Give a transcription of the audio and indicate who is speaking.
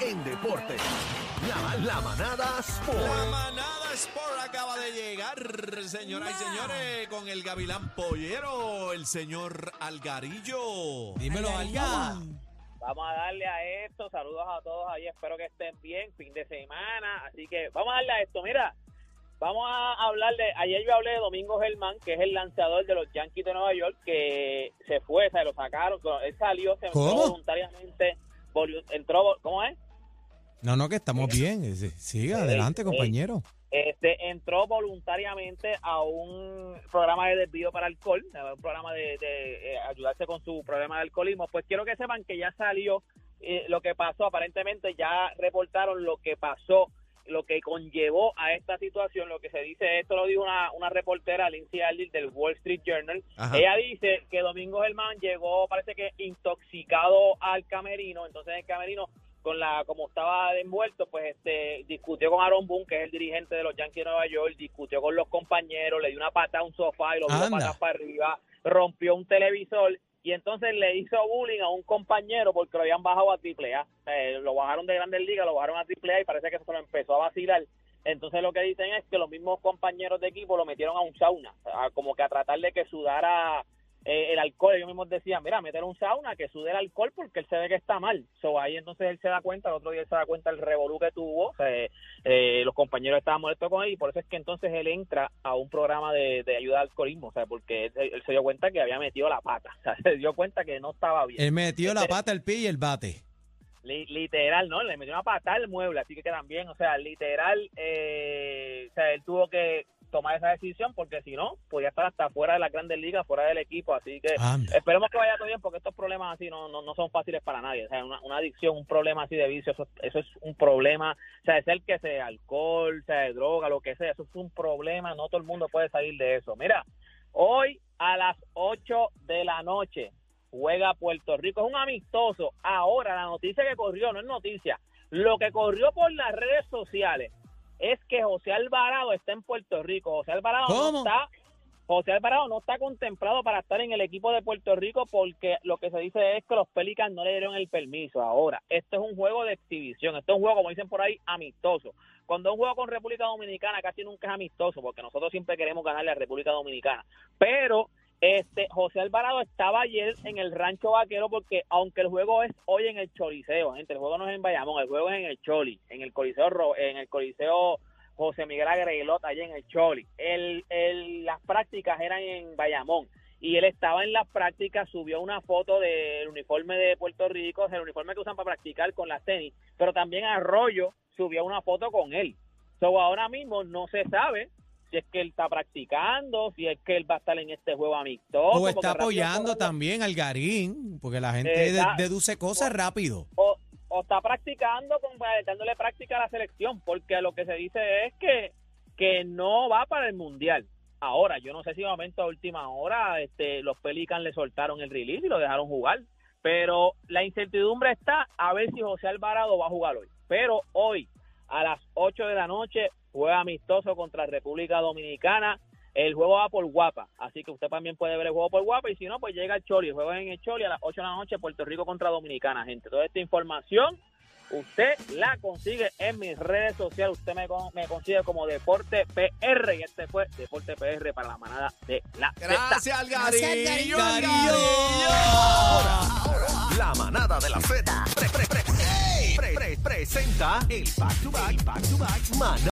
Speaker 1: en deporte. La, la manada Sport.
Speaker 2: La manada Sport acaba de llegar, señoras y señores, con el gavilán pollero, el señor Algarillo.
Speaker 3: Dímelo, Alga.
Speaker 4: Vamos a darle a esto. Saludos a todos ahí. Espero que estén bien. Fin de semana. Así que vamos a darle a esto. Mira, vamos a hablar de. Ayer yo hablé de Domingo Germán, que es el lanzador de los Yankees de Nueva York, que se fue, se lo sacaron. Él salió, se entró
Speaker 3: ¿Cómo?
Speaker 4: voluntariamente. volu- Entró, ¿Cómo es?
Speaker 3: No, no, que estamos bien. Sí, Siga, adelante, compañero.
Speaker 4: Este, entró voluntariamente a un programa de desvío para alcohol, un programa de, de, eh, ayudarse con su problema de alcoholismo. Pues quiero que sepan que ya salió eh, lo que pasó. Aparentemente ya reportaron lo que pasó, lo que conllevó a esta situación. Lo que se dice, esto lo dijo una, una reportera, Lindsay Aldis, del Wall Street Journal.
Speaker 2: Ajá.
Speaker 4: Ella dice que Domingo Germán llegó, parece que intoxicado al camerino. Entonces el camerino con la como estaba envuelto, pues este discutió con Aaron Boone, que es el dirigente de los Yankees de Nueva York, discutió con los compañeros, le dio una pata a un sofá y lo dio patas para arriba, rompió un televisor y entonces le hizo bullying a un compañero porque lo habían bajado a triple A. Eh, lo bajaron de Grandes Ligas, lo bajaron a triple A y parece que se lo empezó a vacilar. Entonces lo que dicen es que los mismos compañeros de equipo lo metieron a un sauna, a- como que a tratar de que sudara eh, el alcohol. Ellos mismos decían, mira, meter un sauna que sude el alcohol porque él se ve que está mal. So, ahí entonces él se da cuenta, el otro día él se da cuenta del revolú que tuvo, o sea, eh, los compañeros estaban molestos con él y por eso es que entonces él entra a un programa de, de ayuda al alcoholismo, o sea, porque él, él se dio cuenta que había metido la pata, o sea, se dio cuenta que no estaba bien.
Speaker 3: Él metió la pata, el pie y el bate.
Speaker 4: Li- literal, ¿no? Le metió una patada al mueble, así que quedan bien. O sea, literal, eh, o sea, él tuvo que tomar esa decisión porque si no, podía estar hasta fuera de la grandes ligas, fuera del equipo. Así que
Speaker 3: Anda.
Speaker 4: esperemos que vaya todo bien porque estos problemas así no, no, no son fáciles para nadie. O sea, una, una adicción, un problema así de vicio, eso, eso es un problema. O sea, sea el que sea alcohol, sea de droga, lo que sea, eso es un problema. No todo el mundo puede salir de eso. Mira, hoy a las 8 de la noche juega Puerto Rico. Es un amistoso. Ahora, la noticia que corrió no es noticia. Lo que corrió por las redes sociales es que José Alvarado está en Puerto Rico. José Alvarado
Speaker 3: ¿Cómo?
Speaker 4: no está. José Alvarado no está contemplado para estar en el equipo de Puerto Rico porque lo que se dice es que los Pelicans no le dieron el permiso. Ahora, esto es un juego de exhibición, esto es un juego, como dicen por ahí, amistoso. Cuando un juego con República Dominicana casi nunca es amistoso porque nosotros siempre queremos ganarle a República Dominicana. Pero este José Alvarado estaba ayer en el Rancho Vaquero porque aunque el juego es hoy en el Choliseo, gente, el juego no es en Bayamón, el juego es en el Choli, en el Coliseo en el Coliseo José Miguel Agrelot allá en el Choli. Las prácticas eran en Bayamón y él estaba en las prácticas, subió una foto del uniforme de Puerto Rico, el uniforme que usan para practicar con las tenis, pero también Arroyo subió una foto con él. So, ahora mismo no se sabe si es que él está practicando, si es que él va a estar en este juego amistoso.
Speaker 3: O está apoyando también al Garín, porque la gente deduce cosas rápido.
Speaker 4: o, o está practicando, con, dándole práctica a la selección, porque lo que se dice es que, que no va para el Mundial. Ahora, yo no sé si de momento a última hora este, los Pelicans le soltaron el release y lo dejaron jugar, pero la incertidumbre está a ver si José Alvarado va a jugar hoy. Pero hoy, a las 8 de la noche, juega amistoso contra República Dominicana. El juego va por Guapa, así que usted también puede ver el juego por Guapa y si no, pues llega el Choli. El juego en el Choli a las 8 de la noche, Puerto Rico contra Dominicana, gente. Toda esta información usted la consigue en mis redes sociales. Usted me, me consigue como Deporte PR y este fue Deporte PR para la manada de la.
Speaker 2: Gracias, Algarillo.
Speaker 3: Garillo.
Speaker 1: La manada de la Z presenta el back to back, back to back, manada